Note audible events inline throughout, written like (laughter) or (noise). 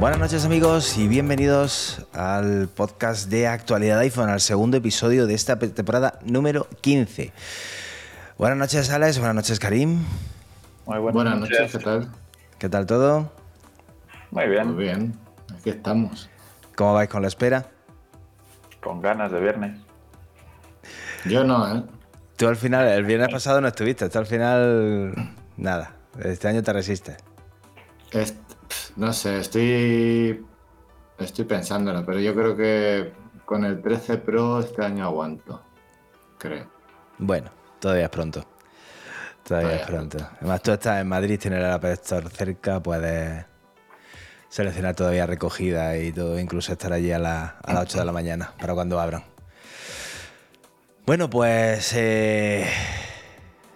Buenas noches amigos y bienvenidos al podcast de actualidad iPhone, al segundo episodio de esta temporada número 15. Buenas noches Alex, buenas noches Karim. Muy buenas, noches. ¿qué tal? ¿Qué tal todo? Muy bien. Muy bien, aquí estamos. ¿Cómo vais con la espera? Con ganas de viernes. Yo no, ¿eh? Tú al final, el viernes pasado no estuviste, tú al final, nada, este año te resistes. No sé, estoy. Estoy pensándolo, pero yo creo que con el 13 Pro este año aguanto. Creo. Bueno, todavía es pronto. Todavía, es pronto. Además, tú estás en Madrid, tienes el Apple Store cerca, puedes seleccionar todavía recogida y todo, incluso estar allí a, las 8 de la mañana para cuando abran. Bueno, pues eh,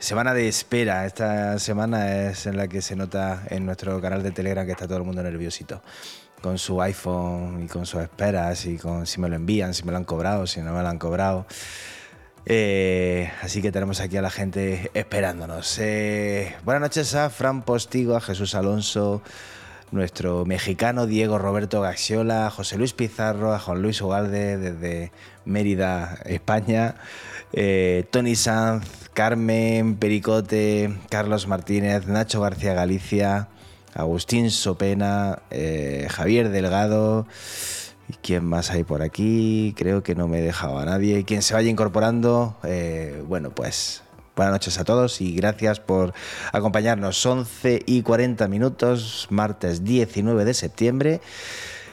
Semana de espera. Esta semana es en la que se nota en nuestro canal de Telegram que está todo el mundo nerviosito. Con su iPhone y con sus esperas y con si me lo envían, si me lo han cobrado, si no me lo han cobrado. Eh, así que tenemos aquí a la gente esperándonos. Eh, buenas noches a Fran Postigo, a Jesús Alonso, nuestro mexicano Diego Roberto Gaxiola, a José Luis Pizarro, a Juan Luis Ugalde desde Mérida, España, eh, Tony Sanz, Carmen Pericote, Carlos Martínez, Nacho García Galicia, Agustín Sopena, Javier Delgado. ¿Y quién más hay por aquí? Creo que no me he dejado a nadie. Y quien se vaya incorporando, eh, bueno, pues buenas noches a todos y gracias por acompañarnos. 11 y 40 minutos, martes 19 de septiembre.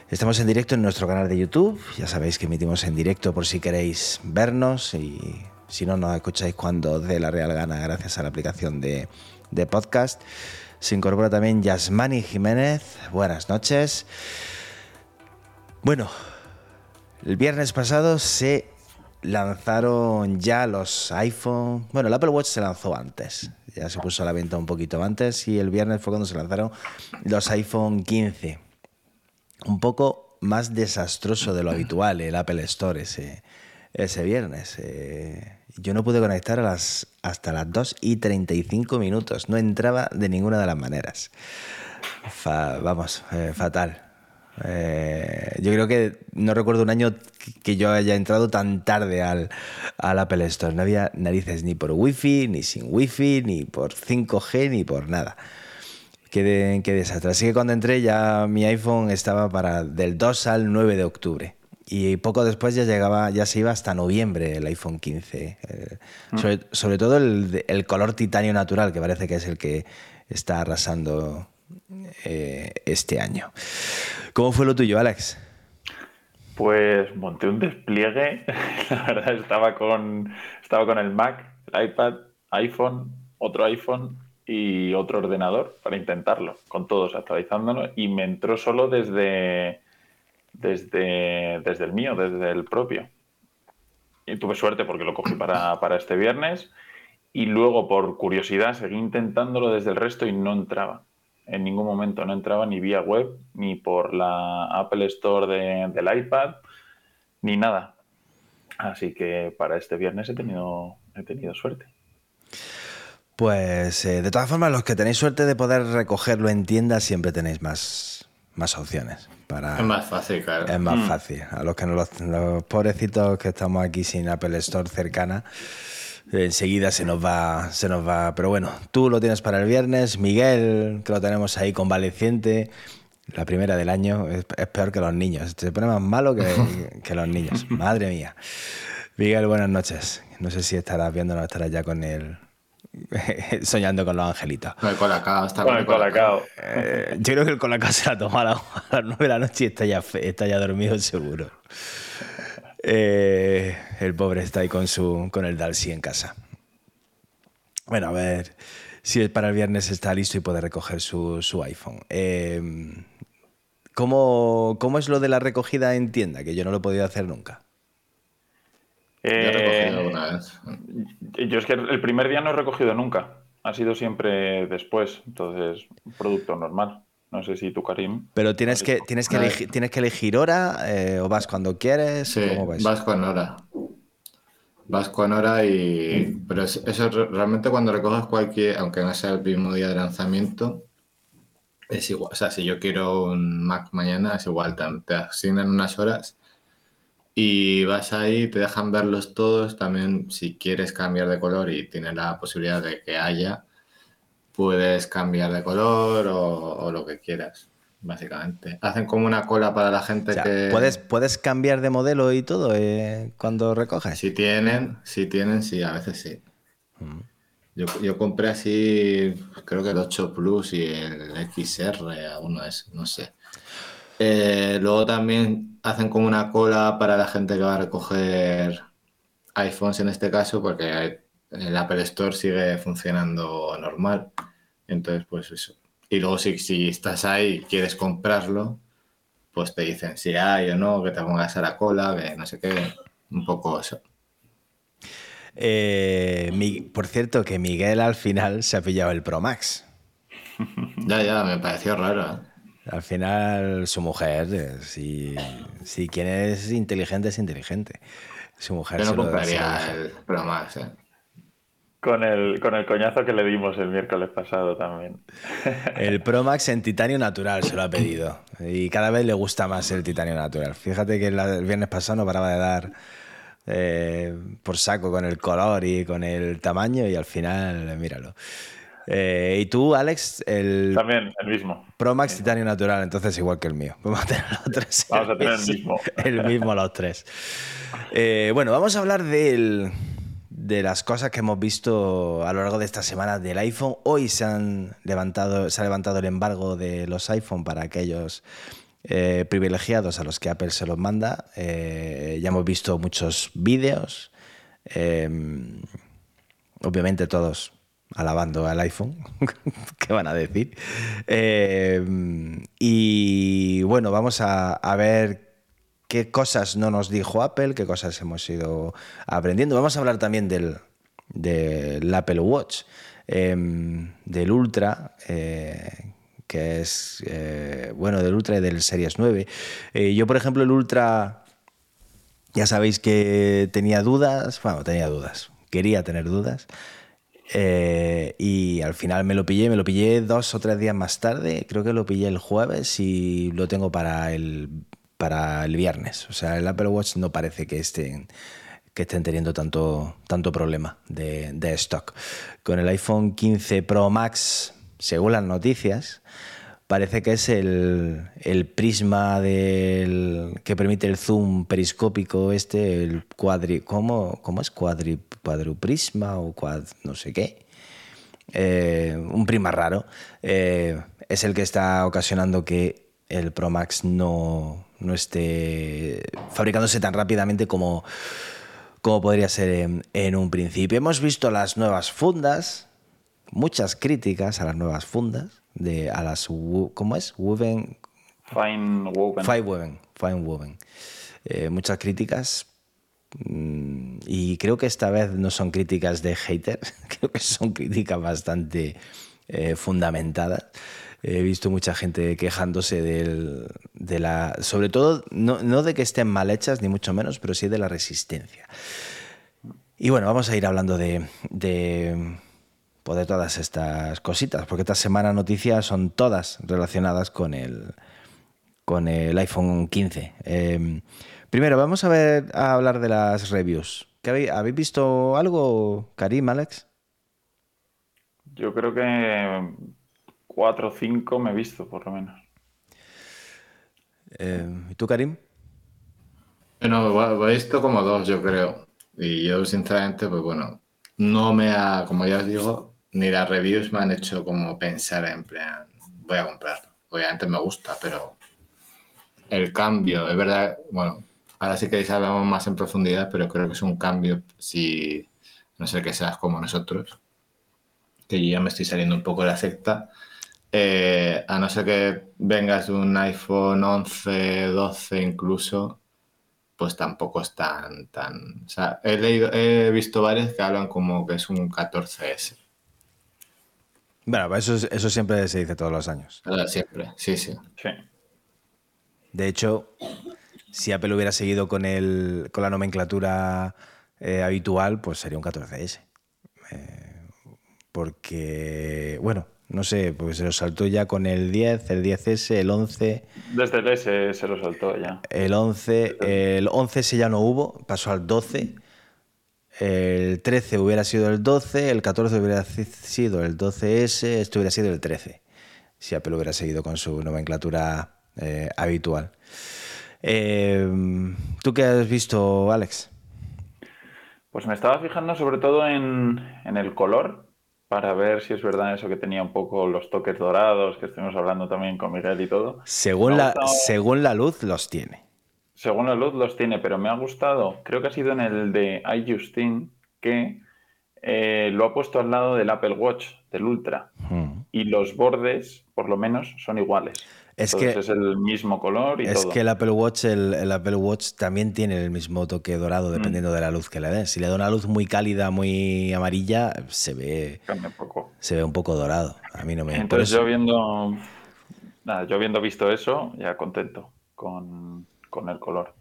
Estamos en directo en nuestro canal de YouTube. Ya sabéis que emitimos en directo por si queréis vernos y si no nos escucháis cuando dé la real gana gracias a la aplicación de, podcast. Se incorpora también Yasmani Jiménez. Buenas noches. Bueno, el viernes pasado se lanzaron ya los iPhone. Bueno, el Apple Watch se lanzó antes. Ya se puso a la venta un poquito antes. Y el viernes fue cuando se lanzaron los iPhone 15. Un poco más desastroso de lo habitual el Apple Store ese, ese viernes. Eh, yo no pude conectar las, hasta las 2 y 35 minutos. No entraba de ninguna de las maneras. vamos, eh, fatal. Eh, yo creo que no recuerdo un año que yo haya entrado tan tarde al, al Apple Store. No había narices ni por Wi-Fi, ni sin Wi-Fi, ni por 5G, ni por nada. Qué, qué desastre. Así que cuando entré ya mi iPhone estaba para del 2 al 9 de octubre y poco después ya llegaba, ya se iba hasta noviembre el iPhone 15. Eh, mm. sobre, todo el, color titanio natural, que parece que es el que está arrasando eh, este año. ¿Cómo fue lo tuyo, Alex? Pues monté un despliegue, (laughs) la verdad estaba con, estaba con el Mac, el iPad, iPhone, otro iPhone y otro ordenador para intentarlo, con todos actualizándolo y me entró solo desde desde, desde el mío, desde el propio. Y tuve suerte porque lo cogí para, (coughs) para este viernes y luego por curiosidad seguí intentándolo desde el resto y no entraba. En ningún momento no entraba ni vía web, ni por la Apple Store del iPad, ni nada. Así que para este viernes he tenido, he tenido suerte. Pues eh, de todas formas, los que tenéis suerte de poder recogerlo en tienda siempre tenéis más, más opciones. Es más fácil, claro. Es más mm. fácil. A los que no los, pobrecitos que estamos aquí sin Apple Store cercana, enseguida se nos va, se nos va. Pero bueno, tú lo tienes para el viernes, Miguel, que lo tenemos ahí convaleciente. La primera del año es, peor que los niños. Se pone más malo que, (laughs) que los niños. Madre mía. Miguel, buenas noches. No sé si estarás viendo o estarás ya con el, (laughs) soñando con los angelitos. Con el colacao, está con, el colacao. Eh, yo creo que el colacao se la toma a, (laughs) las 9 de la noche y está ya, está ya dormido seguro. Eh, el pobre está ahí con, su, con el Dalsy en casa. Bueno, a ver si para el viernes está listo y puede recoger su, su iPhone. Eh, ¿cómo, ¿Cómo es lo de la recogida en tienda? Que yo no lo he podido hacer nunca. Eh, yo es que el primer día no he recogido nunca. ha sido siempre después, entonces un producto normal. No sé si tú, Karim. Pero tienes que, tienes que, elegir, tienes que elegir hora eh, o vas cuando quieres. Sí, vas con hora. Vas con hora y. Pero eso realmente cuando recoges cualquier, aunque no sea el mismo día de lanzamiento, es igual. O sea, si yo quiero un Mac mañana, es igual. Te asignan unas horas y vas ahí, te dejan verlos todos. También, si quieres cambiar de color y tienes la posibilidad de que haya, puedes cambiar de color o, lo que quieras, básicamente. Hacen como una cola para la gente que... ¿puedes, ¿Puedes cambiar de modelo y todo eh, cuando recoges? Si tienen, si tienen, sí, a veces sí. Mm. Yo, compré así, creo que el 8 Plus y el XR, uno es, no sé. Eh, luego también hacen como una cola para la gente que va a recoger iPhones en este caso, porque el Apple Store sigue funcionando normal. Entonces, pues eso. Y luego si, si estás ahí y quieres comprarlo, pues te dicen si hay o no, que te pongas a la cola, que no sé qué, un poco eso. Eh, por cierto, que Miguel al final se ha pillado el Pro Max. ya, ya, me pareció raro. ¿eh? Al final, su mujer, eh, si, si quien es inteligente, es inteligente. Su mujer Yo no compraría el Pro Max, ¿eh? Con el, con el coñazo que le dimos el miércoles pasado también. (laughs) El Pro Max en titanio natural se lo ha pedido. Y cada vez le gusta más el titanio natural. Fíjate que el viernes pasado no paraba de dar eh, por saco con el color y con el tamaño y al final, míralo. Eh, y tú, Alex, el. También, el mismo. Pro Max Titanio Natural, entonces igual que el mío. (laughs) Vamos a tener los tres. Vamos a tener el mismo. (laughs) El mismo los tres. Eh, bueno, vamos a hablar del de las cosas que hemos visto a lo largo de esta semana del iPhone. Hoy se, han levantado, se ha levantado el embargo de los iPhone para aquellos eh, privilegiados a los que Apple se los manda. Eh, ya hemos visto muchos vídeos, em, obviamente todos alabando al iPhone, (laughs) ¿qué van a decir? Em, y bueno, vamos a, a ver qué cosas no nos dijo Apple, qué cosas hemos ido aprendiendo. Vamos a hablar también del, Apple Watch, em, del Ultra, eh, que es, eh, bueno, del Ultra y del Series 9. Eh, yo, por ejemplo, el Ultra, ya sabéis que tenía dudas, bueno, tenía dudas, quería tener dudas. y al final me lo pillé, me lo pillé dos o tres días más tarde, creo que lo pillé el jueves y lo tengo para el para el viernes. O sea, el Apple Watch no parece que estén, que estén teniendo tanto, tanto problema de, stock. Con el iPhone 15 Pro Max, según las noticias, parece que es el, prisma del, que permite el zoom periscópico este, el cuadri... ¿Cómo, cómo es? Cuadri, cuadruprisma o cuad, no sé qué. Eh, un prisma raro. Eh, es el que está ocasionando que el Pro Max no, no esté fabricándose tan rápidamente como, como podría ser en, un principio. Hemos visto las nuevas fundas, muchas críticas a las nuevas fundas, de, a las, ¿cómo es? Woven. Fine woven. Fine woven. Fine woven. Eh, muchas críticas. Mm, y creo que esta vez no son críticas de haters, (laughs) creo que son críticas bastante eh, fundamentadas. He visto mucha gente quejándose de la. Sobre todo, no, de que estén mal hechas, ni mucho menos, pero sí de la resistencia. Y bueno, vamos a ir hablando de, de, pues todas estas cositas, porque esta semana noticias son todas relacionadas con el, con el iPhone 15. Em, primero, vamos a ver a hablar de las reviews. ¿Habéis, ¿Habéis visto algo, Karim, Alex? Yo creo que cuatro o cinco me he visto, por lo menos. Eh, ¿Y tú, Karim? Bueno, he visto como dos, yo creo. Y yo, sinceramente, pues bueno, no me ha, como ya os digo, ni las reviews me han hecho como pensar en plan, voy a comprarlo. Obviamente me gusta, pero el cambio, es verdad, bueno, ahora sí que hablamos más en profundidad, pero creo que es un cambio si, no sé que seas como nosotros, que yo ya me estoy saliendo un poco de la secta, eh, a no ser que vengas de un iPhone 11, 12 incluso, pues tampoco es tan... tan o sea, he, leído, he visto varios que hablan como que es un 14S. Bueno, eso, eso siempre se dice todos los años. siempre, sí, sí. Sí. De hecho, si Apple hubiera seguido con, el, con la nomenclatura eh, habitual, pues sería un 14S. Eh, porque, bueno, no sé, porque se lo saltó ya con el 10, el 10S, el 11. Desde el S se lo saltó ya. El 11, el 11S ya no hubo, pasó al 12. El 13 hubiera sido el 12, el 14 hubiera sido el 12S, esto hubiera sido el 13, si Apple hubiera seguido con su nomenclatura eh, habitual. Eh, ¿Tú qué has visto, Alex? Pues me estaba fijando sobre todo en, el color, para ver si es verdad eso que tenía un poco los toques dorados, que estuvimos hablando también con Miguel y todo. Según, la, según la luz los tiene. Según la luz los tiene, pero me ha gustado, creo que ha sido en el de iJustine, que eh, lo ha puesto al lado del Apple Watch, del Ultra. Hmm. Y los bordes, por lo menos, son iguales. Es que es el mismo color y es que el Apple Watch, el, Apple Watch también tiene el mismo toque dorado mm. dependiendo de la luz que le des. Si le da una luz muy cálida, muy amarilla, se ve un poco. Se ve un poco dorado. A mí no me. Entonces yo viendo, nada, yo habiendo visto eso, ya contento con, con el color,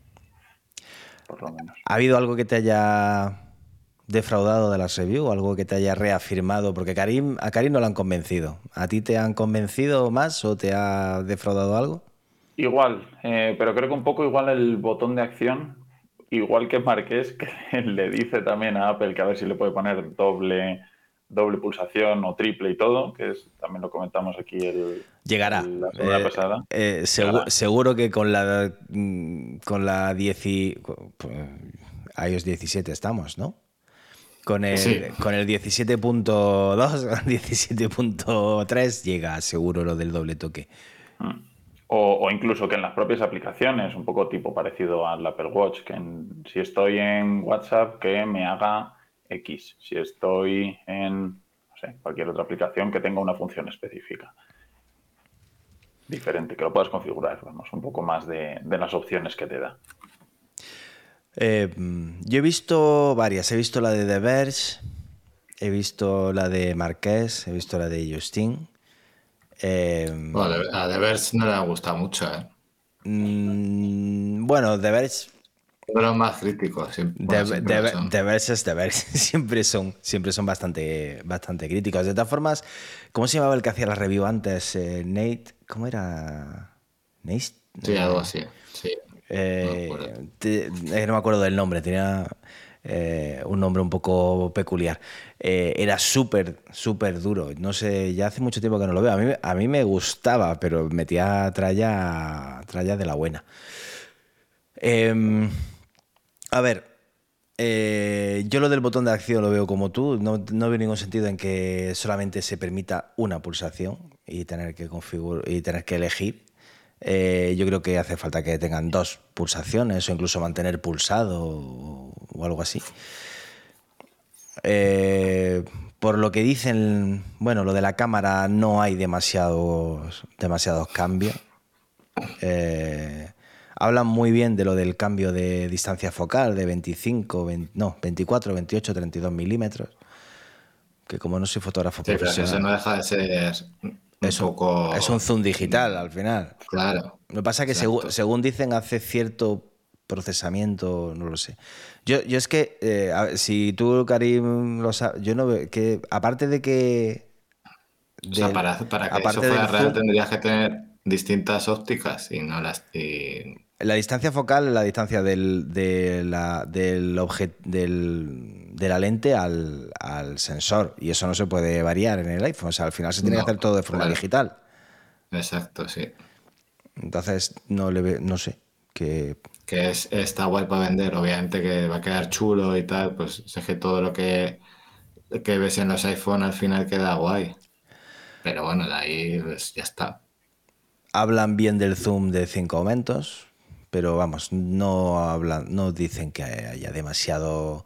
por lo menos. ¿Ha habido algo que te haya defraudado de las reviews? ¿Algo que te haya reafirmado? Porque Karim, a Karim no lo han convencido. ¿A ti te han convencido más o te ha defraudado algo? Igual, eh, pero creo que un poco igual el botón de acción, igual que Marqués, (laughs) que le dice también a Apple que a ver si le puede poner doble, doble pulsación o triple y todo, que es, también lo comentamos aquí el, Llegará. la semana eh, pasada. Eh, seguro que con la, mm, con la 10 pues, iOS 17 estamos, ¿no? Con el, con el 17.2, 17.3 (laughs) llega seguro lo del doble toque. Mm. O, incluso que en las propias aplicaciones, un poco tipo parecido al Apple Watch, que si estoy en WhatsApp, que me haga X. Si estoy en cualquier otra aplicación que tenga una función específica. Diferente, que lo puedas configurar, vamos, un poco más de las opciones que te da. Eh, yo he visto varias. He visto la de The Verge, he visto la de Marqués, he visto la de Justin. Eh, bueno, a The Verge no le ha gustado mucho, ¿eh? Mm, bueno, The Verge. De los más críticos. The, Verge es The Verge. (laughs) siempre son, siempre son bastante, bastante críticos. De todas formas, ¿cómo se llamaba el que hacía la review antes? Eh, Nate. ¿Cómo era? Nate. Sí, algo así. Sí. Eh, no, me acuerdo del nombre, tenía eh, un nombre un poco peculiar. Eh, era súper, súper duro. No sé, ya hace mucho tiempo que no lo veo. A mí, a mí me gustaba, pero metía tralla, tralla de la buena. Em, a ver, yo lo del botón de acción lo veo como tú. No, no, veo ningún sentido en que solamente se permita una pulsación y tener que configurar y tener que elegir. Eh, yo creo que hace falta que tengan dos pulsaciones o incluso mantener pulsado o, algo así. Eh, por lo que dicen, bueno, lo de la cámara no hay demasiados, demasiados cambios. Eh, hablan muy bien de lo del cambio de distancia focal de 25, no, 24, 28, 32 milímetros. Que como no soy fotógrafo profesional. no deja de ser es un, es un zoom digital al final. Claro. Lo que pasa es que según, dicen hace cierto procesamiento, no lo sé. Yo, yo es que, eh, si tú, Karim, lo sabes, yo no veo que, aparte de que... o sea, para, para que eso fuera real tendrías que tener distintas ópticas y no las... La distancia focal es la distancia del, de, la, del, del, de la lente al, sensor y eso no se puede variar en el iPhone. O sea, al final se tiene que hacer todo de forma digital. Exacto, sí. Entonces, no le no sé. Que... que es, está guay para vender, obviamente que va a quedar chulo y tal, pues sé que todo lo que, que ves en los iPhone al final queda guay. Pero bueno, de ahí pues, ya está. Hablan bien del zoom de cinco aumentos, pero vamos, no hablan, no dicen que haya demasiado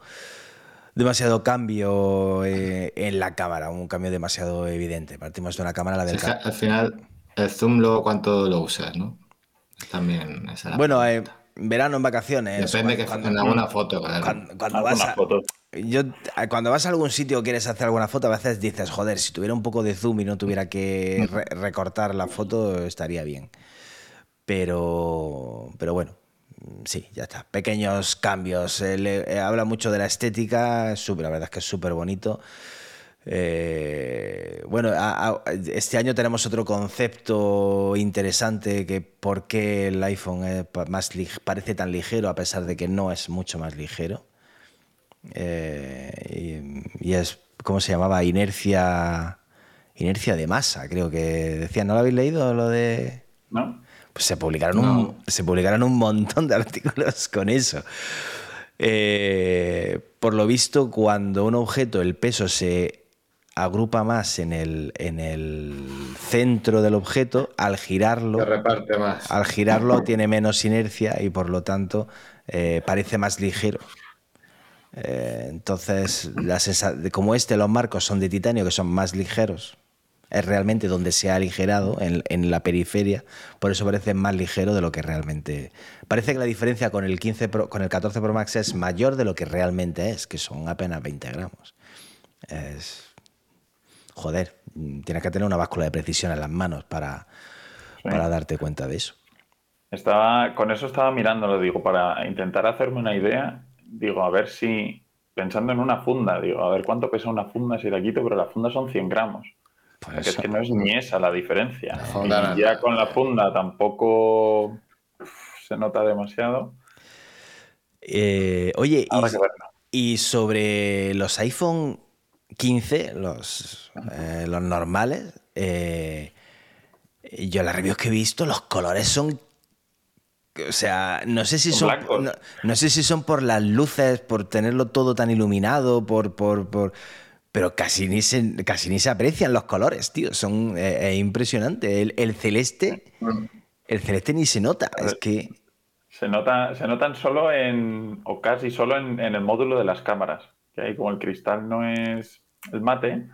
demasiado cambio eh, en la cámara, un cambio demasiado evidente. Partimos de una cámara la del Al final, el zoom luego cuánto lo usas, ¿no? También Bueno, eh, verano en vacaciones. Depende que cuando, en alguna foto. con él. cuando- cuando vas a, fotos. yo, cuando vas a algún sitio o quieres hacer alguna foto, a veces dices, joder, si tuviera un poco de zoom y no tuviera que re- recortar la foto, estaría bien. Pero, pero bueno, sí, ya está. Pequeños cambios. Eh, le- eh, habla mucho de la estética, es súper- la verdad es que es súper bonito. Eh, bueno, este año tenemos otro concepto interesante que por qué el iPhone parece tan ligero a pesar de que no es mucho más ligero. Y, y es, ¿cómo se llamaba? Inercia, inercia de masa, creo que decían. ¿No lo habéis leído lo de...? ¿No? Pues se publicaron, un, se publicaron un montón de (laughs) artículos con eso. Eh, por lo visto, cuando un objeto, el peso se agrupa más en el, en el centro del objeto, al girarlo, Se reparte más. al girarlo tiene menos inercia y por lo tanto eh, parece más ligero. Eh, entonces, la sensa- de- como este, los marcos son de titanio, que son más ligeros, es realmente donde se ha aligerado, en, en la periferia, por eso parece más ligero de lo que realmente... Parece que la diferencia con el, 15 Pro- con el 14 Pro Max es mayor de lo que realmente es, que son apenas 20 gramos. Es... Joder, tienes que tener una báscula de precisión en las manos para, Sí. para darte cuenta de eso. Estaba, con eso estaba mirándolo, digo, para intentar hacerme una idea, digo, a ver si, pensando en una funda, digo, a ver cuánto pesa una funda si la quito, pero la funda son 100 gramos. Pues es que no es ni esa la diferencia. La y ya con la funda tampoco se nota demasiado. Eh, oye, y, sobre los iPhone 15, los, eh, los normales, eh, yo las reviews que he visto, los colores son. O sea, no sé si Son. No, no sé si son por las luces, por tenerlo todo tan iluminado, por. por, por- pero casi ni, se, casi ni se aprecian los colores, tío. Son eh, impresionante. El, el celeste. El celeste ni se nota. Es que. Se, nota, se notan solo en, o casi solo en, en el módulo de las cámaras, que ahí como el cristal no es el mate,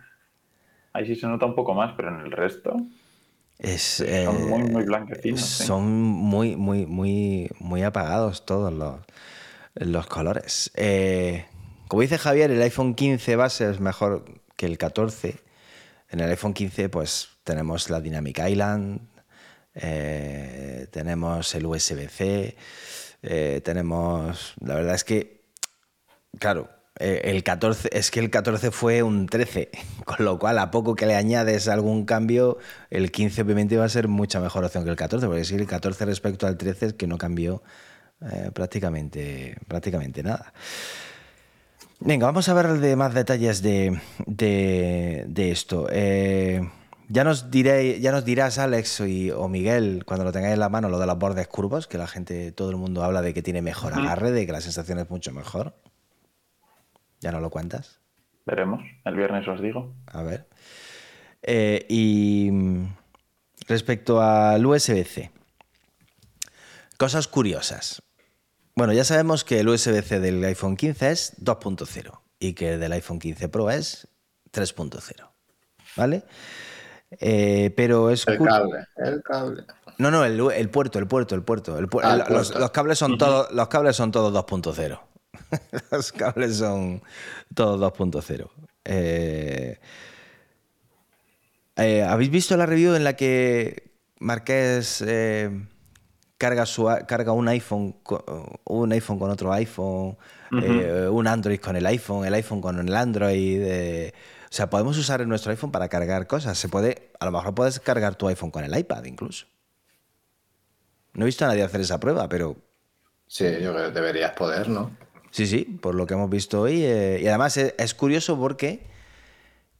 ahí sí se nota un poco más, pero en el resto Es, son muy, eh, muy blanquecinos. sí. Son muy, muy, muy, muy apagados todos los, los colores. Eh, como dice Javier, el iPhone 15 base es mejor que el 14. En el iPhone 15 pues tenemos la Dynamic Island, eh, tenemos el USB-C, eh, tenemos... La verdad es que, claro, eh, el 14, es que el 14 fue un 13, (laughs) con lo cual a poco que le añades algún cambio, el 15 obviamente va a ser mucha mejor opción que el 14, porque si el 14 respecto al 13 es que no cambió prácticamente, prácticamente nada. Venga, vamos a ver de más detalles de, de- de esto. Eh, ya, nos diré, ya nos dirás, Alex y- o Miguel, cuando lo tengáis en la mano, lo de los bordes curvos, que la gente, todo el mundo habla de que tiene mejor agarre, de que la sensación es mucho mejor. ¿Ya no lo cuentas? Veremos, el viernes os digo. A ver. Eh, y mm, respecto al USB-C, cosas curiosas. Bueno, ya sabemos que el USB-C del iPhone 15 es 2.0 y que el del iPhone 15 Pro es 3.0. ¿Vale? Eh, pero es El cable, el cable. no, no, el, el puerto, el puerto, el puerto. El Ah, el los, puerto. los cables son todos, los cables son todos 2.0. (laughs) los cables son todos 2.0. Eh, eh, ¿Habéis visto la review en la que Marqués eh, carga, su, carga un iPhone, un iPhone con otro iPhone, eh, un Android con el iPhone, el iPhone con el Android? eh, o sea, podemos usar nuestro iPhone para cargar cosas. Se puede, a lo mejor puedes cargar tu iPhone con el iPad incluso. No he visto a nadie hacer esa prueba, pero Sí, yo creo que deberías poder, ¿no? sí, sí, por lo que hemos visto hoy. eh, y además es, es curioso porque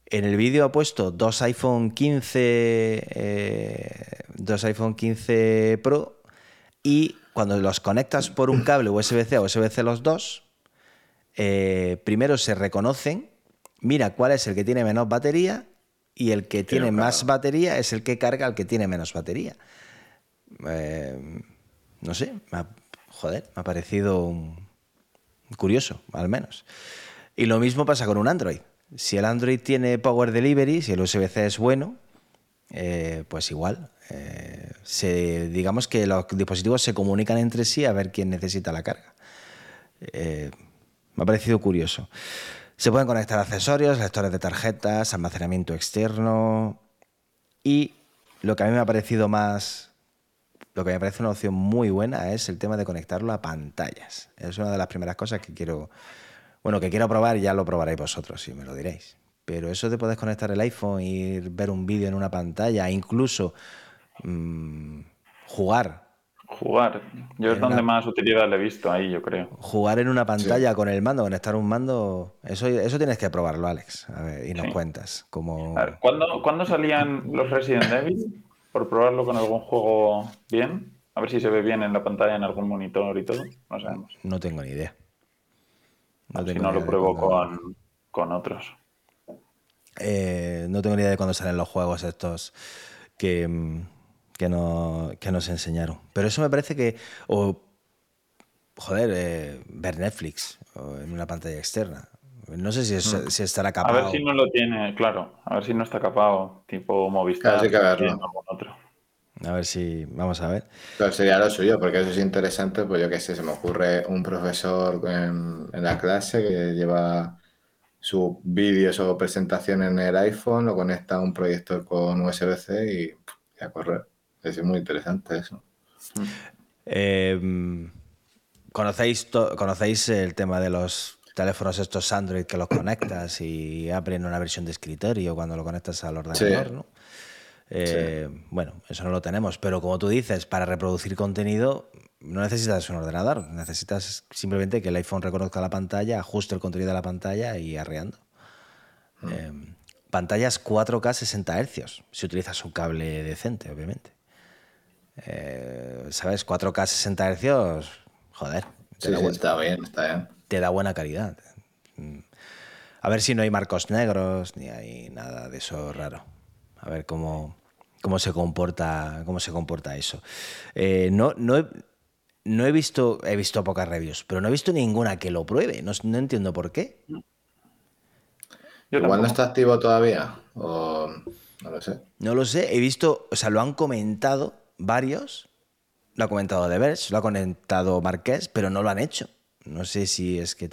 en el vídeo ha puesto dos iPhone 15, eh, dos iPhone 15 Pro y cuando los conectas por un cable USB-C a USB-C los dos, eh, primero se reconocen, mira cuál es el que tiene menos batería y el que tiene más batería es el que carga al que tiene menos batería. Eh, no sé, me ha- joder, me ha parecido curioso, al menos. Y lo mismo pasa con un Android. Si el Android tiene Power Delivery, si el USB-C es bueno, eh, pues igual. Eh, se, digamos que los dispositivos se comunican entre sí a ver quién necesita la carga. Eh, me ha parecido curioso. Se pueden conectar accesorios, lectores de tarjetas, almacenamiento externo y lo que a mí me ha parecido más, lo que me parece una opción muy buena es el tema de conectarlo a pantallas. Es una de las primeras cosas que quiero, bueno, que quiero probar y ya lo probaréis vosotros, si me lo diréis. Pero eso de poder conectar el iPhone y ver un vídeo en una pantalla, incluso mmm, jugar Jugar. Yo es donde más utilidad le he visto ahí, yo creo. Jugar en una pantalla con el mando, conectar un mando, eso, eso tienes que probarlo, Alex. A ver, y nos cuentas. Como... ¿cuándo, salían los Resident Evil? Por probarlo con algún juego bien. A ver si se ve bien en la pantalla, en algún monitor y todo. No sabemos. No tengo ni idea. No si no lo pruebo con, con, otros. Eh, no tengo ni idea de cuándo salen los juegos estos que mm, que, no, que nos enseñaron. Pero eso me parece que, o, joder, eh, ver Netflix en una pantalla externa. No sé si, mm. si, estará capado. A ver si no lo tiene, claro. A ver si no está capado, tipo Movistar. que verlo. Otro. A ver si, vamos a ver. Pero sería lo suyo, porque eso es interesante, pues yo qué sé, se me ocurre un profesor en, en la clase que lleva sus vídeos o presentaciones en el iPhone, lo conecta a un proyector con USB-C y, y a correr. Es muy interesante eso. Em, ¿conocéis, ¿Conocéis el tema de los teléfonos estos Android que los conectas y abren una versión de escritorio cuando lo conectas al ordenador? ¿no? Eh, bueno, eso no lo tenemos, pero como tú dices, para reproducir contenido no necesitas un ordenador, necesitas simplemente que el iPhone reconozca la pantalla, ajuste el contenido de la pantalla y arreando. Mm. Em, pantallas 4K 60 Hz, si utilizas un cable decente, obviamente. Eh, ¿Sabes? 4K 60 Hz, joder. Te da está bien, está bien. Te da buena calidad. A ver si no hay marcos negros ni hay nada de eso raro. A ver cómo, cómo se comporta cómo se comporta eso. Eh, no, no, he, no he visto he visto pocas reviews, pero no he visto ninguna que lo pruebe. No, entiendo por qué. Igual no está activo todavía o no lo sé. No lo sé. He visto, o sea, lo han comentado varios. Lo ha comentado De lo ha comentado Marqués, pero no lo han hecho. No sé si es que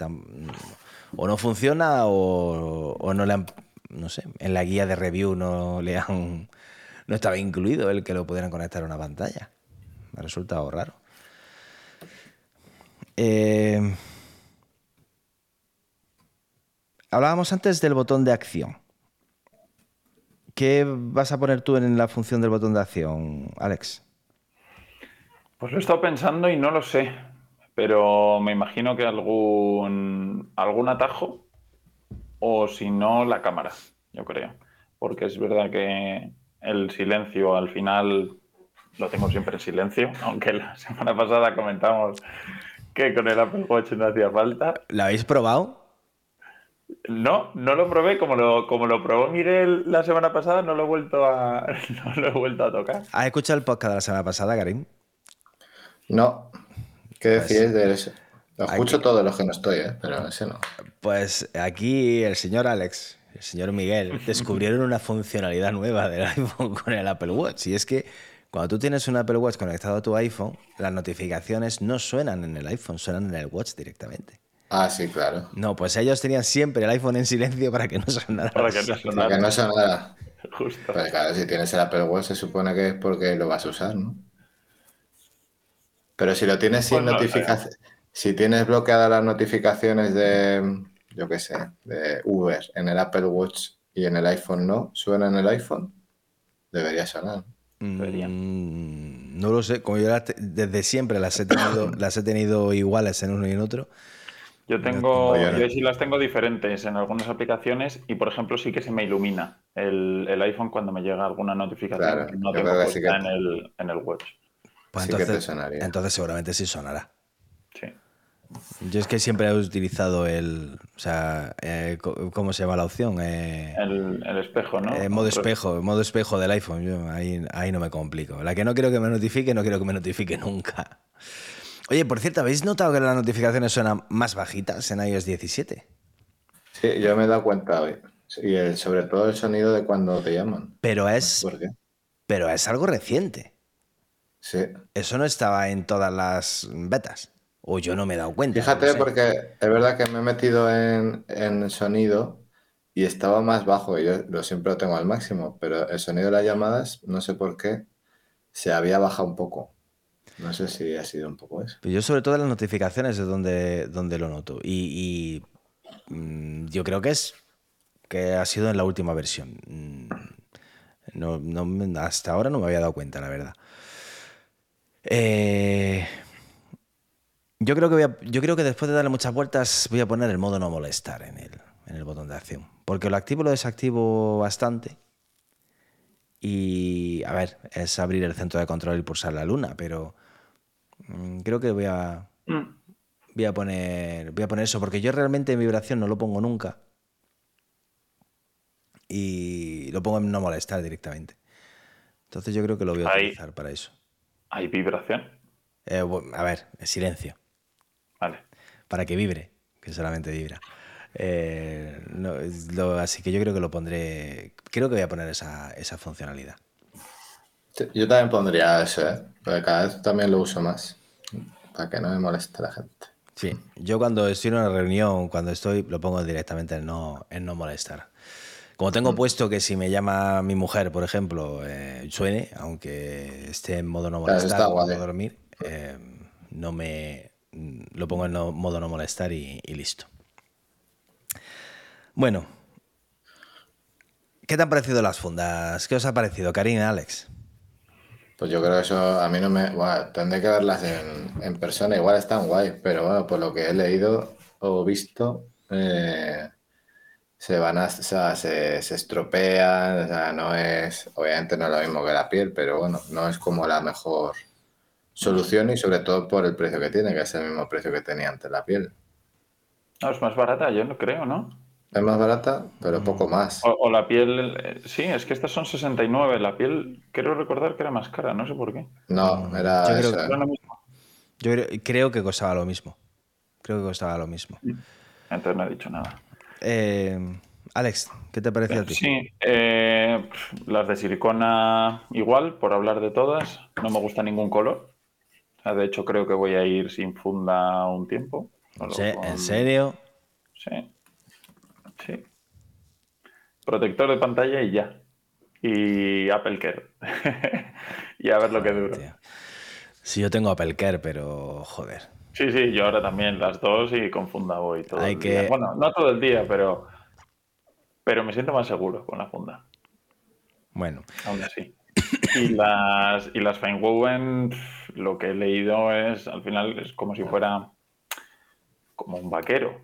o no funciona o, no le han. No sé, en la guía de review no le han. No estaba incluido el que lo pudieran conectar a una pantalla. Me ha resultado raro. Eh, hablábamos antes del botón de acción. ¿Qué vas a poner tú en la función del botón de acción, Alex? Pues lo he estado pensando y no lo sé, pero me imagino que algún, algún atajo o si no la cámara, yo creo. Porque es verdad que el silencio al final lo tengo siempre en silencio, (laughs) aunque la semana pasada comentamos que con el Apple Watch no hacía falta. ¿La habéis probado? No, no lo probé. Como lo, como lo probó Miguel la semana pasada, no lo he vuelto a, (laughs) no lo he vuelto a tocar. ¿Has escuchado el podcast de la semana pasada, Karim? No. ¿Qué pues, decís de eso? Lo escucho todos los que no estoy, ¿eh? pero ese no. Pues aquí el señor Alex, el señor Miguel, (laughs) descubrieron una funcionalidad nueva del iPhone con el Apple Watch. Y es que cuando tú tienes un Apple Watch conectado a tu iPhone, las notificaciones no suenan en el iPhone, suenan en el Watch directamente. Ah, sí, claro. No, pues ellos tenían siempre el iPhone en silencio para que no sonara. Para que no sonara. Para que no sonara. Justo. Pues claro, si tienes el Apple Watch se supone que es porque lo vas a usar, ¿no? Pero si lo tienes sin pues notificaciones, si tienes bloqueadas las notificaciones de, yo qué sé, de Uber en el Apple Watch y en el iPhone no, ¿suena en el iPhone? Debería sonar. Mm, no lo sé, como yo desde siempre las he tenido, (coughs) las he tenido iguales en uno y en otro. Yo tengo, yo sí las tengo diferentes en algunas aplicaciones y por ejemplo sí que se me ilumina el, iPhone cuando me llega alguna notificación que no tengo puesta en, el, en el watch. Pues entonces, entonces seguramente sí sonará. Sí. Yo es que siempre he utilizado el. O sea, eh, ¿cómo se llama la opción? Eh, el, espejo, ¿no? Eh, modo espejo, modo espejo del iPhone. Yo ahí, ahí no me complico. La que no quiero que me notifique, no quiero que me notifique (laughs) nunca. Oye, por cierto, ¿habéis notado que las notificaciones suenan más bajitas en iOS 17? Sí, yo me he dado cuenta hoy. Y sobre todo el sonido de cuando te llaman. Pero es. ¿Por qué? Pero es algo reciente. Sí. Eso no estaba en todas las betas. O yo no me he dado cuenta. Fíjate, no sé. porque es verdad que me he metido en, en sonido y estaba más bajo. y Yo lo siempre lo tengo al máximo, pero el sonido de las llamadas, no sé por qué, se había bajado un poco. No sé si ha sido un poco eso. Yo sobre todo las notificaciones es donde, donde lo noto. Y, mm, yo creo que es que ha sido en la última versión. Mm, No, hasta ahora no me había dado cuenta, la verdad. Eh, yo, creo que voy yo creo que después de darle muchas vueltas voy a poner el modo no molestar en el, en el botón de acción. Porque lo activo lo desactivo bastante. Y, a ver, es abrir el centro de control y pulsar la luna, pero creo que voy a, Mm. voy a poner voy a poner eso porque yo realmente en vibración no lo pongo nunca y lo pongo en no molestar directamente entonces yo creo que lo voy a utilizar para eso Hay vibración. Eh, a ver silencio Vale. para que vibre que solamente vibra Eh, no, es lo- así que yo creo que lo pondré creo que voy a poner esa, esa funcionalidad Yo también pondría eso, ¿eh? Porque cada vez también lo uso más. Para que no me moleste la gente. Sí, yo cuando estoy en una reunión, cuando estoy, lo pongo directamente en no, en no molestar. Como tengo puesto que si me llama mi mujer, por ejemplo, eh, suene, aunque esté en modo no Claro, molestar, está o guay. modo dormir, eh, no me mm, lo pongo en no- modo no molestar y, y listo. Bueno, ¿qué te han parecido las fundas? ¿Qué os ha parecido, Karina, Alex? Pues yo creo que eso a mí no me... Bueno, tendré que verlas en, en persona, igual están guay, pero bueno, por lo que he leído o visto, eh, se van a... O sea, se, se estropean, o sea, no es... Obviamente no es lo mismo que la piel, pero bueno, no es como la mejor solución y sobre todo por el precio que tiene, que es el mismo precio que tenía antes la piel. No, es más barata, yo no creo, ¿no? Es más barata, pero poco más. O, o la piel, eh, sí, es que estas son 69. La piel, creo recordar que era más cara, no sé por qué. No, era Yo creo. Era lo mismo. Yo creo, creo que costaba lo mismo. Creo que costaba lo mismo. Entonces no he dicho nada. Eh, Alex, ¿qué te pareció a ti? Sí, eh, las de silicona igual, por hablar de todas. No me gusta ningún color. O sea, de hecho, creo que voy a ir sin funda un tiempo. Con- ¿En serio? Sí. Sí. Protector de pantalla y ya. Y Apple Care. (laughs) y a ver lo que dura. Sí, yo tengo Apple Care, pero joder. Sí, sí, yo ahora también las dos y con funda voy todo Hay el que- día. Bueno, no todo el día, pero, pero me siento más seguro con la funda, Bueno, aún así. Y las, y las Feinwoven, lo que he leído es, al final, es como si fuera como un vaquero,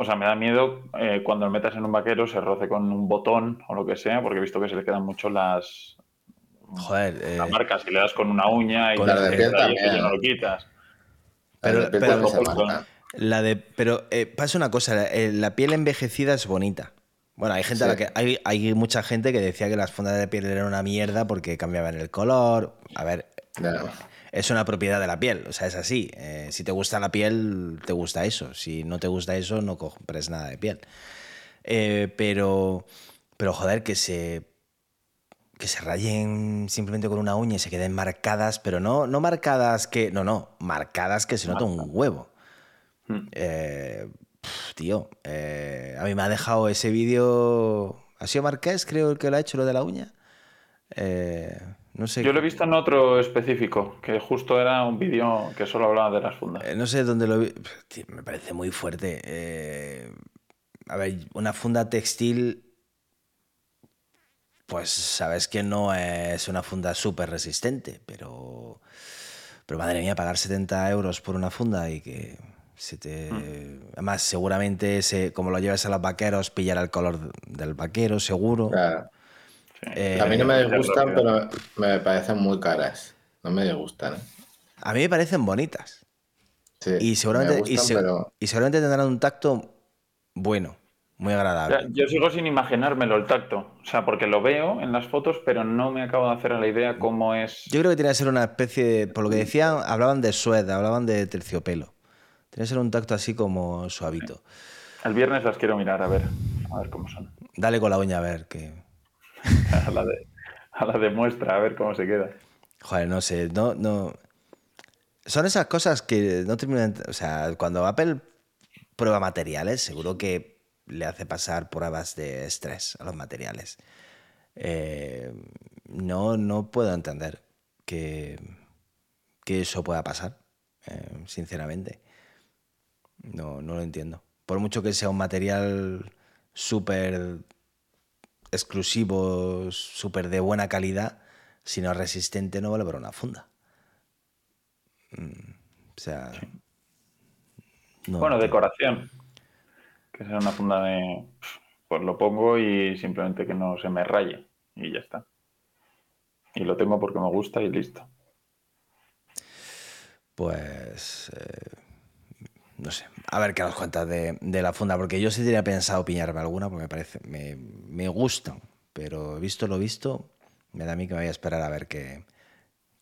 O sea, me da miedo eh, cuando lo metas en un vaquero se roce con un botón o lo que sea, porque he visto que se le quedan mucho las, joder. eh, las marcas. Si le das con una uña y Con la de ya no lo quitas. Pero- de la de, pero eh, pasa una cosa, la, eh, la piel envejecida es bonita. Bueno, hay gente a la que hay, hay mucha gente que decía que las fundas de piel eran una mierda porque cambiaban el color. A ver, Ya. Es una propiedad de la piel, o sea, es así. Eh, si te gusta la piel, te gusta eso. Si no te gusta eso, no compres nada de piel. Eh, pero, pero joder, que se que se rayen simplemente con una uña y se queden marcadas, pero no, no marcadas que. No, no, marcadas que se nota un huevo. Hmm. Eh, pf, tío, eh, a mí me ha dejado ese vídeo. ¿Ha sido Marqués, creo, el que lo ha hecho, lo de la uña? Eh, no sé. Yo lo he visto en otro específico, que justo era un vídeo que solo hablaba de las fundas. Eh, no sé dónde lo vi. Tío, me parece muy fuerte. Eh, a ver, una funda textil. Pues sabes que no es una funda súper resistente, pero. Pero madre mía, pagar 70 euros por una funda y que se te. Además, seguramente, se, como lo llevas a los vaqueros, pillará el color del vaquero, seguro. Claro. Sí. Eh, A mí no me es disgustan, pero me parecen muy caras. No me disgustan. ¿eh? A mí me parecen bonitas. Sí, Y seguramente, me y, gustan, se- pero y seguramente tendrán un tacto bueno, muy agradable. Yo sigo sin imaginármelo el tacto. O sea, porque lo veo en las fotos, pero no me acabo de hacer a la idea cómo es. Yo creo que tiene que ser una especie de. Por lo que decían, hablaban de suede, hablaban de terciopelo. Tiene que ser un tacto así como suavito. El viernes las quiero mirar, a ver. A ver cómo son. Dale con la uña a ver que. (laughs) A la de, a la de muestra, a ver cómo se queda. Joder, no sé, no, no. Son esas cosas que no terminan. O sea, cuando Apple prueba materiales, seguro que le hace pasar pruebas de estrés a los materiales. Eh, no, no puedo entender que, que eso pueda pasar, eh, sinceramente. No, no lo entiendo. Por mucho que sea un material súper exclusivo, súper de buena calidad, si no es resistente no vale para una funda. Mm, o sea... bueno, decoración. Que sea una funda de... Pues lo pongo y simplemente que no se me raye y ya está. Y lo tengo porque me gusta y listo. Pues... Eh, no sé, a ver qué nos cuentas de, la funda, porque yo sí tenía pensado piñarme alguna, porque me parece, me, me gustan, pero visto lo visto, me da a mí que me voy a esperar a ver qué,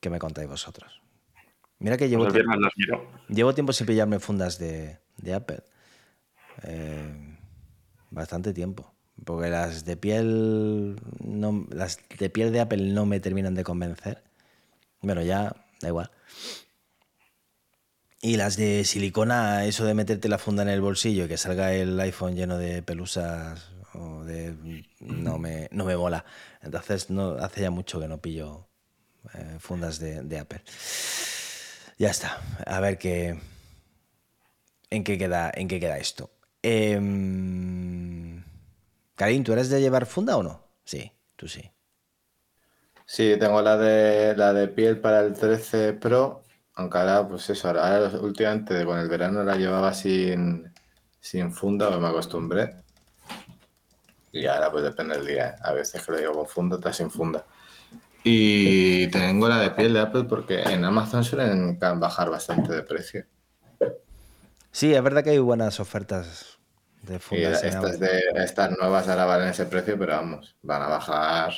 me contáis vosotros. Mira que llevo, pues tiempo, llevo tiempo sin pillarme fundas de, Apple. Eh, bastante tiempo. Porque las de piel. No, las de piel de Apple no me terminan de convencer. Bueno, ya da igual. Y las de silicona, eso de meterte la funda en el bolsillo y que salga el iPhone lleno de pelusas o de no me, no me mola. Entonces hace ya mucho que no pillo eh, fundas de, Apple. Ya está. A ver qué. ¿En qué queda, en qué queda esto? Eh, Karim, ¿tú eres de llevar funda o no? Sí, tú sí. Sí, tengo la de la de piel para el 13 Pro aunque ahora, pues eso, ahora, últimamente con el verano la llevaba sin, sin funda, pues me acostumbré. Y ahora pues depende del día. ¿eh? A veces que lo digo con funda, otras sin funda. Y tengo la de piel de Apple porque en Amazon suelen bajar bastante de precio. Sí, es verdad que hay buenas ofertas de fundas. estas, de, estas nuevas ahora valen ese precio, pero vamos, van a bajar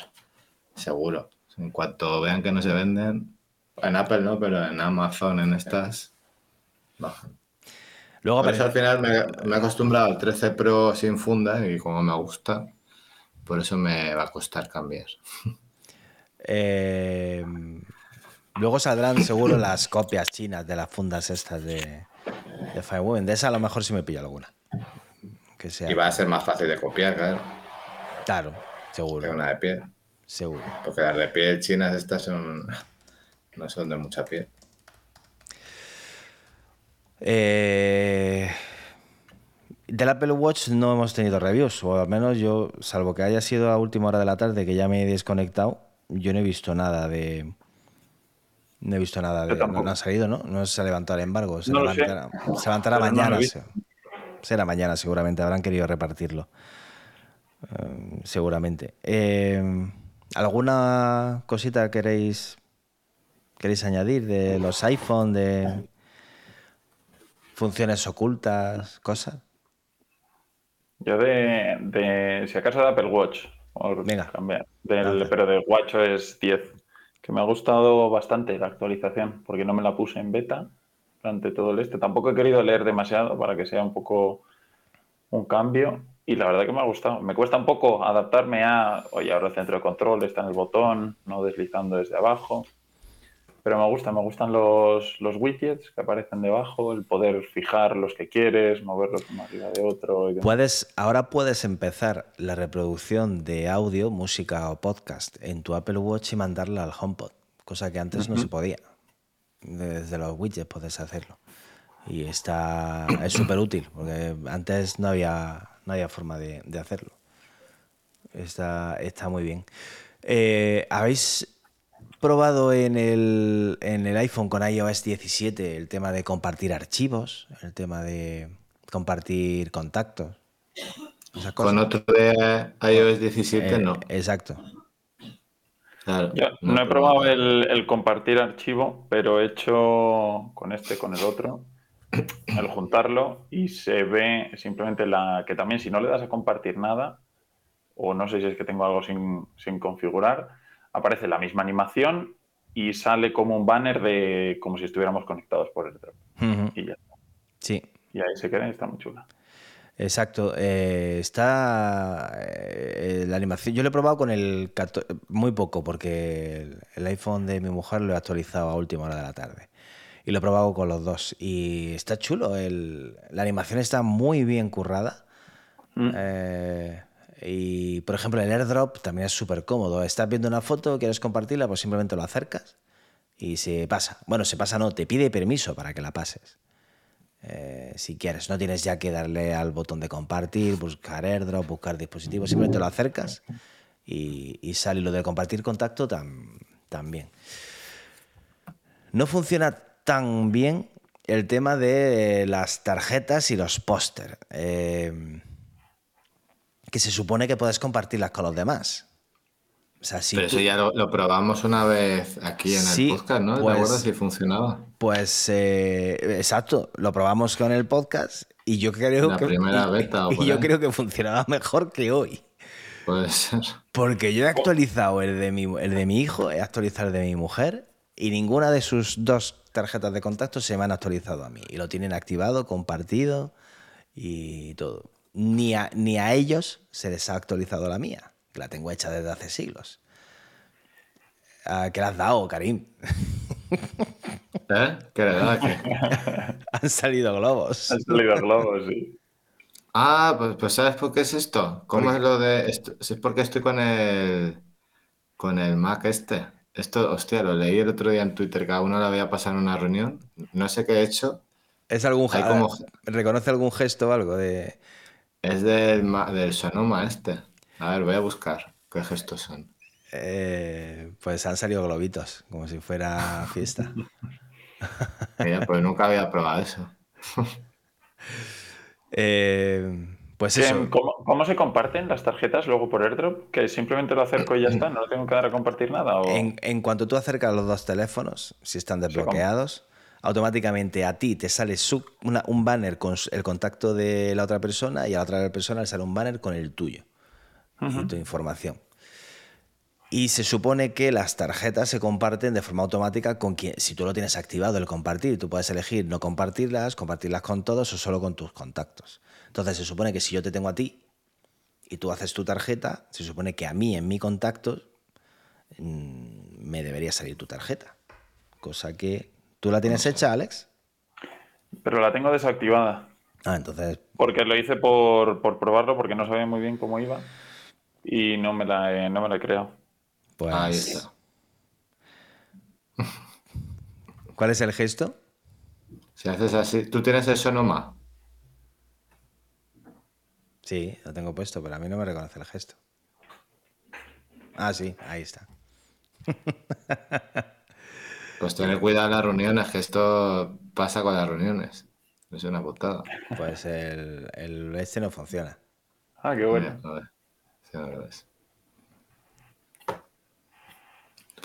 seguro. En cuanto vean que no se venden, en Apple no, pero en Amazon, en estas, bajan. Luego Por eso al final me, he acostumbrado al 13 Pro sin funda y como me gusta, por eso me va a costar cambiar. Eh, luego saldrán seguro las copias chinas de las fundas estas de, de Firewoven. De esa a lo mejor sí me pillo alguna. Que sea. Y va a ser más fácil de copiar, claro. Claro, seguro. Que una de piel. Seguro. Porque las de piel chinas estas son no son de mucha piel. Eh, del Apple Watch no hemos tenido reviews, o al menos yo, salvo que haya sido a última hora de la tarde que ya me he desconectado, yo no he visto nada de. No he visto nada de. No, ha salido, ¿no? No se ha levantado el embargo. Se, levantará, se levantará (laughs) mañana. será mañana, seguramente. Habrán querido repartirlo. Eh, seguramente. Eh, ¿Alguna cosita queréis queréis añadir de los iPhone, de funciones ocultas, cosas? Yo de, si acaso de Apple Watch, Venga. cambiar, pero de Watch es 10, que me ha gustado bastante la actualización, porque no me la puse en beta durante todo el este. Tampoco he querido leer demasiado para que sea un poco un cambio y la verdad que me ha gustado. Me cuesta un poco adaptarme a, oye, ahora el centro de control está en el botón, no deslizando desde abajo. Pero me gusta, me gustan los, los widgets que aparecen debajo, el poder fijar los que quieres, moverlos de arriba de otro. puedes, ahora puedes empezar la reproducción de audio, música o podcast en tu Apple Watch y mandarla al HomePod, cosa que antes no se podía. Desde los widgets puedes hacerlo. Y está, es súper útil, porque antes no había, no había forma de, hacerlo. Está, está muy bien. Eh, ¿Habéis probado en el, en el iPhone con iOS 17 el tema de compartir archivos, el tema de compartir contactos? Con otro de iOS 17 eh, no. Exacto. no, he probado el, compartir archivo, pero he hecho con este, con el otro, el juntarlo y se ve simplemente la que también si no le das a compartir nada, o no sé si es que tengo algo sin, sin configurar, aparece la misma animación y sale como un banner de como si estuviéramos conectados por el drop. Y ya está. Sí. Y ahí se queda y está muy chula. Exacto. eh, está eh, la animación. Yo lo he probado con el 14 muy poco, porque el, iPhone de mi mujer lo he actualizado a última hora de la tarde. Y lo he probado con los dos. Y está chulo. el- la animación está muy bien currada. Eh, y por ejemplo, el airdrop también es súper cómodo. Estás viendo una foto, quieres compartirla, pues simplemente lo acercas y se pasa. Bueno, se pasa no, te pide permiso para que la pases. Eh, si quieres, no tienes ya que darle al botón de compartir, buscar airdrop, buscar dispositivos, simplemente lo acercas y, y sale. Lo de compartir contacto tam- también. No funciona tan bien el tema de las tarjetas y los póster. eh, que se supone que puedes compartirlas con los demás. O sea, si Pero tú- eso ya lo, lo probamos una vez aquí en el podcast, ¿no? pues- ¿Te acuerdas si funcionaba? Pues eh, exacto, lo probamos con el podcast y yo creo La que primera beta y yo creo que funcionaba mejor que hoy. Puede ser. Porque yo he actualizado el de mi, el de mi hijo, he actualizado el de mi mujer y ninguna de sus dos tarjetas de contacto se me han actualizado a mí. Y lo tienen activado, compartido y todo. Ni a, ni a ellos se les ha actualizado la mía, que la tengo hecha desde hace siglos. ¿Qué le has dado, Karim? ¿Eh? ¿Qué? ¿Qué? (laughs) Han salido globos. Han salido globos, sí. Ah, pues, pues ¿sabes por qué es esto? ¿Cómo es lo de esto? Es porque estoy con el con el Mac este. Esto, hostia, lo leí el otro día en Twitter, cada uno lo había pasado en una reunión. No sé qué he hecho. ¿Es algún como- ¿Reconoce algún gesto o algo de.? Es del, ma- del Sonoma este. A ver, voy a buscar qué gestos son. eh, pues han salido globitos, como si fuera fiesta. (laughs) Mira, pues nunca había probado eso. (laughs) Eh, pues Que, eso. ¿Cómo, cómo se comparten las tarjetas luego por airdrop? ¿Que simplemente lo acerco y ya está? ¿No le tengo que dar a compartir nada? O... En, en cuanto tú acercas los dos teléfonos, si están desbloqueados, automáticamente a ti te sale su- una- un banner con el contacto de la otra persona y a la otra persona le sale un banner con el tuyo y tu información. Y se supone que las tarjetas se comparten de forma automática con quien, si tú lo tienes activado el compartir, tú puedes elegir no compartirlas, compartirlas con todos o solo con tus contactos. Entonces se supone que si yo te tengo a ti y tú haces tu tarjeta, se supone que a mí en mi contacto mm, me debería salir tu tarjeta. Cosa que tú la tienes hecha, Alex. Pero la tengo desactivada. Ah, entonces Porque lo hice por, por probarlo, porque no sabía muy bien cómo iba. Y no me la he, no me la he creado. pues Ahí está. (laughs) ¿Cuál es el gesto? Si haces así, ¿tú tienes el Sonoma? Sí, lo tengo puesto, pero a mí no me reconoce el gesto. Ah, sí, ahí está. (laughs) Pues tener cuidado en las reuniones, que esto pasa con las reuniones. Es una putada. Pues el, el este no funciona. Ah, qué bueno. A ver, si no lo ves.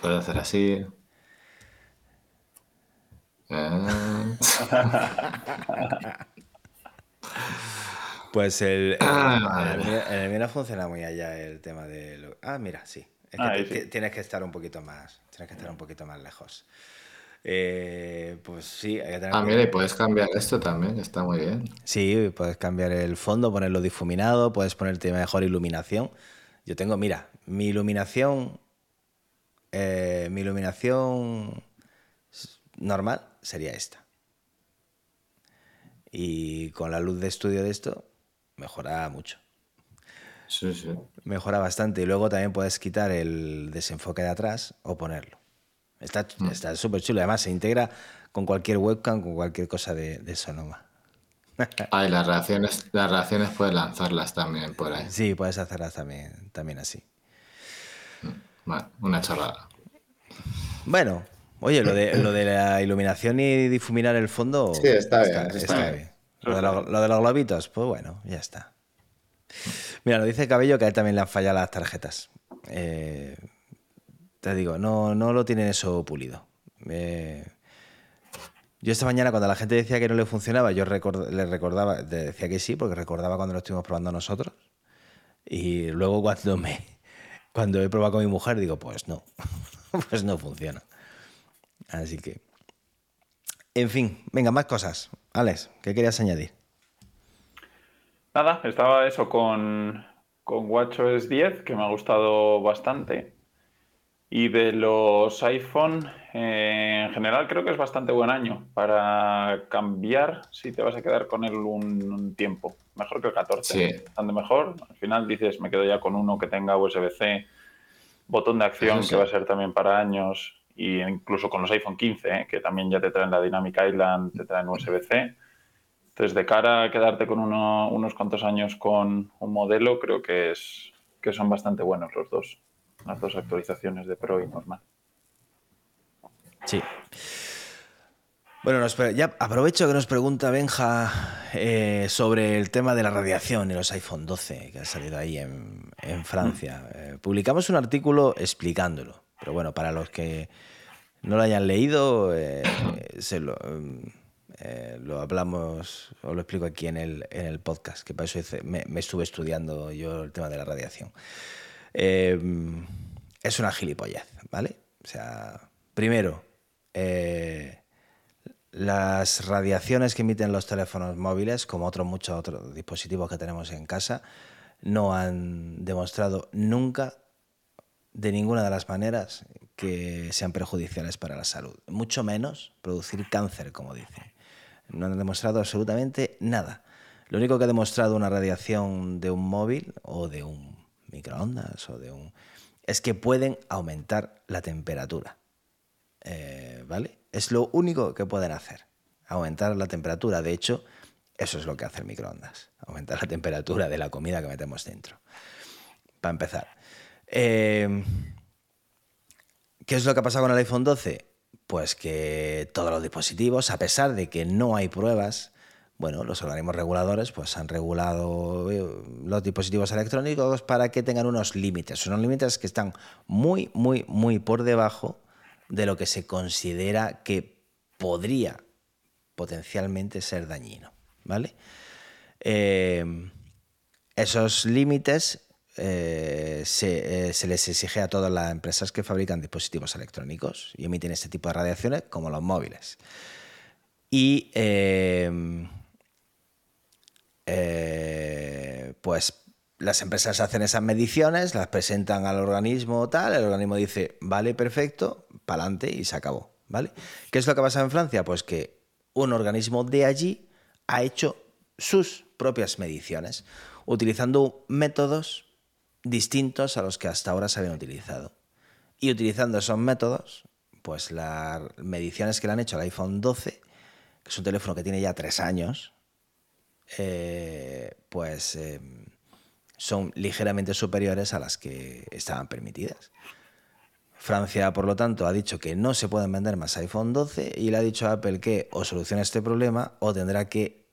Puedes hacer así. Ah. (laughs) Pues el, el- Ah, en madre. el mío- en el mío no funciona muy allá el tema de... lo- Ah, mira, sí. Es que Ahí te- sí. ti- tienes que estar un poquito más, tienes que estar un poquito más lejos. Eh, pues sí, hay que tener Ah, mira, y puedes cambiar esto también, que está muy bien. Sí, puedes cambiar el fondo, ponerlo difuminado, puedes ponerte mejor iluminación. Yo tengo, mira, mi iluminación, eh, mi iluminación normal sería esta. Y con la luz de estudio de esto, mejora mucho. Sí, sí. Mejora bastante. Y luego también puedes quitar el desenfoque de atrás o ponerlo. Está está súper chulo. Además, se integra con cualquier webcam, con cualquier cosa de, de Sonoma. (laughs) Ah, y las reacciones, las reacciones puedes lanzarlas también por ahí. Sí, puedes hacerlas también, también así. Bueno, una chorrada. Bueno, oye, lo de, lo de la iluminación y difuminar el fondo. Sí, está bien, está bien. Lo, de los, lo de los globitos, pues bueno, ya está. Mira, nos dice Cabello que a él también le han fallado las tarjetas. Eh, te digo, no, no lo tienen eso pulido. Eh, yo esta mañana cuando la gente decía que no le funcionaba, yo le recordaba, decía que sí, porque recordaba cuando lo estuvimos probando nosotros. Y luego cuando me (laughs) cuando he probado con mi mujer, digo, pues no, (laughs) pues no funciona. Así que. En fin, venga, más cosas. Alex, ¿qué querías añadir? Nada, estaba eso con, con WatchOS 10, que me ha gustado bastante. Y de los iPhone, eh, en general creo que es bastante buen año para cambiar si te vas a quedar con él un, tiempo. Mejor que el 14. Sí. Bastante mejor. Al final dices, me quedo ya con uno que tenga USB-C, botón de acción que va a ser también para años, y incluso con los iPhone 15, eh, que también ya te traen la Dynamic Island, te traen USB-C. Entonces, de cara a quedarte con unos cuantos años con un modelo, creo que, es, que son bastante buenos los dos las dos actualizaciones de Pro y normal. Sí. Bueno, ya aprovecho que nos pregunta Benja eh, sobre el tema de la radiación y los iPhone 12 que ha salido ahí en, Francia. Eh, publicamos un artículo explicándolo, pero bueno, para los que no lo hayan leído, eh, se lo, lo, hablamos o lo explico aquí en el, en el podcast, que para eso me, me estuve estudiando yo el tema de la radiación. Em, es una gilipollez, ¿vale? O sea, primero, eh, las radiaciones que emiten los teléfonos móviles, como otros muchos otros dispositivos que tenemos en casa, no han demostrado nunca, de ninguna de las maneras, que sean perjudiciales para la salud. Mucho menos producir cáncer, como dicen. No han demostrado absolutamente nada. Lo único que ha demostrado una radiación de un móvil o de un microondas o de un... es que pueden aumentar la temperatura. Eh, ¿Vale? Es lo único que pueden hacer, aumentar la temperatura. De hecho, eso es lo que hace el microondas, aumentar la temperatura de la comida que metemos dentro. Para empezar. Eh, ¿Qué es lo que ha pasado con el iPhone 12? Pues que todos los dispositivos, a pesar de que no hay pruebas, bueno, los organismos reguladores pues, han regulado eh, los dispositivos electrónicos para que tengan unos límites, unos límites que están muy, muy, muy por debajo de lo que se considera que podría potencialmente ser dañino. ¿vale? Eh, esos límites eh, se, les exige a todas las empresas que fabrican dispositivos electrónicos y emiten este tipo de radiaciones, como los móviles. Y eh, pues las empresas hacen esas mediciones, las presentan al organismo tal, el organismo dice, vale, perfecto, para adelante y se acabó, ¿vale? ¿Qué es lo que ha pasado en Francia? Pues que un organismo de allí ha hecho sus propias mediciones, utilizando métodos distintos a los que hasta ahora se habían utilizado. Y utilizando esos métodos, pues las mediciones que le han hecho al iPhone 12, que es un teléfono que tiene ya tres años, eh, pues eh, son ligeramente superiores a las que estaban permitidas. Francia, por lo tanto, ha dicho que no se pueden vender más iPhone 12 y le ha dicho a Apple que o soluciona este problema o tendrá que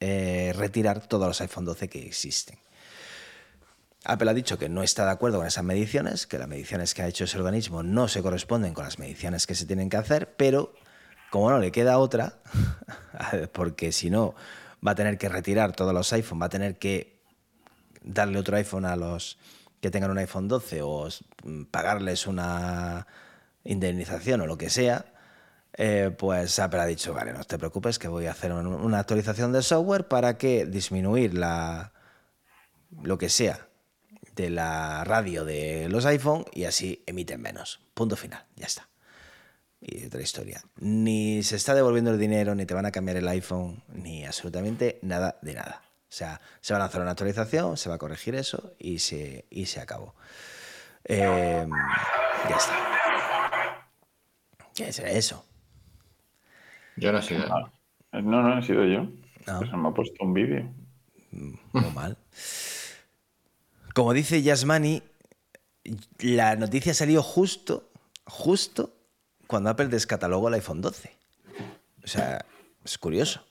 eh, retirar todos los iPhone 12 que existen. Apple ha dicho que no está de acuerdo con esas mediciones, que las mediciones que ha hecho ese organismo no se corresponden con las mediciones que se tienen que hacer, pero como no le queda otra, (laughs) porque si no va a tener que retirar todos los iPhones, va a tener que darle otro iPhone a los que tengan un iPhone 12 o pagarles una indemnización o lo que sea, eh, pues Apple ha dicho, vale, no te preocupes que voy a hacer una actualización de software para que disminuir la lo que sea de la radio de los iPhone y así emiten menos. Punto final, ya está y otra historia. Ni se está devolviendo el dinero, ni te van a cambiar el iPhone, ni absolutamente nada de nada. O sea, se van a hacer una actualización, se va a corregir eso y se, y se acabó. Em, ya está. ¿Qué será eso? Yo no he sido. Ah, no, no he sido yo. No. Pues me ha puesto un vídeo. Mm, muy mal. Como dice Yasmani, la noticia salió justo, justo cuando Apple descatalogó el iPhone 12. O sea, es curioso.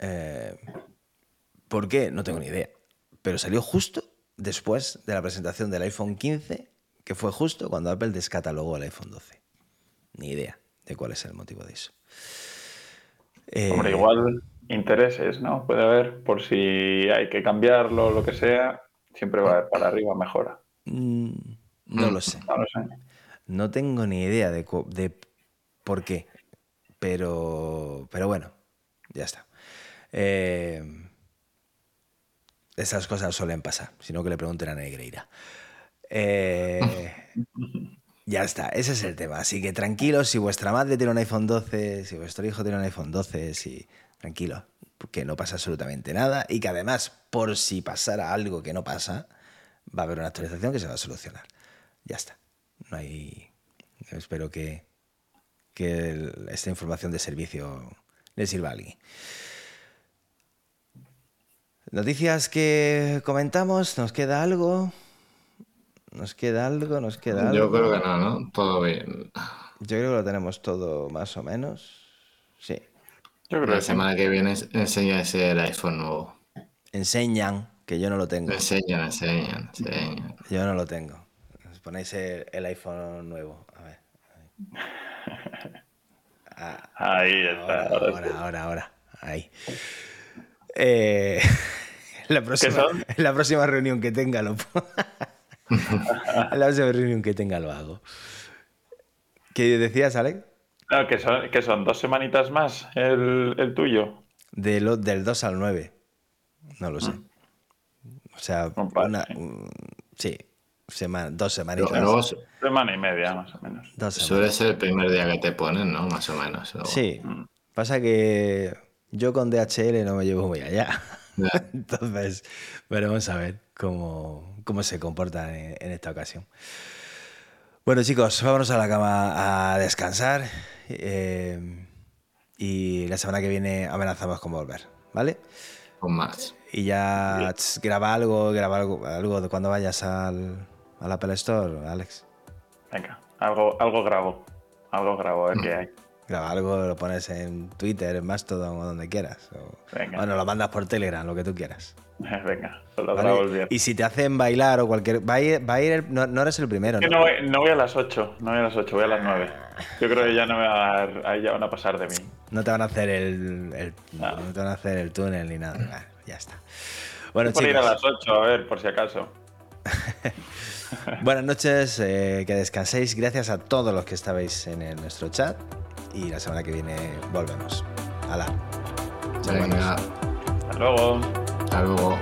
Eh, ¿Por qué? No tengo ni idea. Pero salió justo después de la presentación del iPhone 15, que fue justo cuando Apple descatalogó el iPhone 12. Ni idea de cuál es el motivo de eso. Eh, Hombre, igual intereses, ¿no? Puede haber, por si hay que cambiarlo lo que sea, siempre va para arriba mejora. Mm, no lo sé. No lo sé. No tengo ni idea de, por qué, pero, pero bueno, ya está. Eh, esas cosas suelen pasar, sino que le pregunten a Negreira. Eh, ya está, ese es el tema. Así que tranquilos, si vuestra madre tiene un iPhone 12, si vuestro hijo tiene un iPhone 12, si, tranquilo, que no pasa absolutamente nada y que además, por si pasara algo que no pasa, va a haber una actualización que se va a solucionar. Ya está. No hay. Espero que, que el- esta información de servicio le sirva a alguien. Noticias que comentamos, ¿nos queda algo? ¿Nos queda algo? ¿Nos queda algo? Yo creo que no, ¿no? Todo bien. Yo creo que lo tenemos todo más o menos. Sí. Yo creo La que sí. semana que viene enseña ese el iPhone nuevo. Enseñan, que yo no lo tengo. Enseñan, enseñan, enseñan. Yo no lo tengo. Os Ponéis el, el iPhone nuevo. A ver. (laughs) Ah, Ahí está. ahora, ahora ahora. Ahí. Eh, en (laughs) la próxima, son? en la próxima reunión que tenga lo (laughs) la próxima reunión que tenga lo hago. ¿Qué decías, Alex? No, que son, que son dos semanitas más el, el tuyo. De lo- del 2 al 9. No lo sé. O sea, Un par, una- sí. un- sí, sema- dos Pero semanitas. luego Semana y media, más o menos. Dos semanas. suele ser el primer día que te ponen, ¿no? Más o menos. luego. Sí, Mm. pasa que yo con DHL no me llevo muy allá. (laughs) Entonces, veremos a ver cómo, cómo se comportan en, en esta ocasión. Bueno, chicos, vámonos a la cama a descansar. eh, y la semana que viene amenazamos con volver, ¿vale? Con más. Y ya tss, graba algo, graba algo, algo de cuando vayas al, al Apple Store, Alex. Venga, algo, algo grabo. Algo grabo, a ver qué hay. Graba algo, lo pones en Twitter, en Mastodon o donde quieras. O, Venga. bueno, lo mandas por Telegram, lo que tú quieras. (laughs) Venga, lo ¿vale? grabo el viernes. Y si te hacen bailar o cualquier... Va a ir, va a ir el- no, no eres el primero, Que ¿no? no, voy, no voy a las 8, no voy a las 8, voy a las 9. Yo creo que ya no me va a dar, ahí ya van a pasar de mí. No te van a hacer el, el- No. no te van a hacer el túnel ni nada. Ya está. Bueno, Por ir a chicos, las 8, a ver, por si acaso. (laughs) buenas noches, eh, que descanséis. Gracias a todos los que estabais en el- nuestro chat. Y la semana que viene volvemos. Hala. Hasta luego. 加油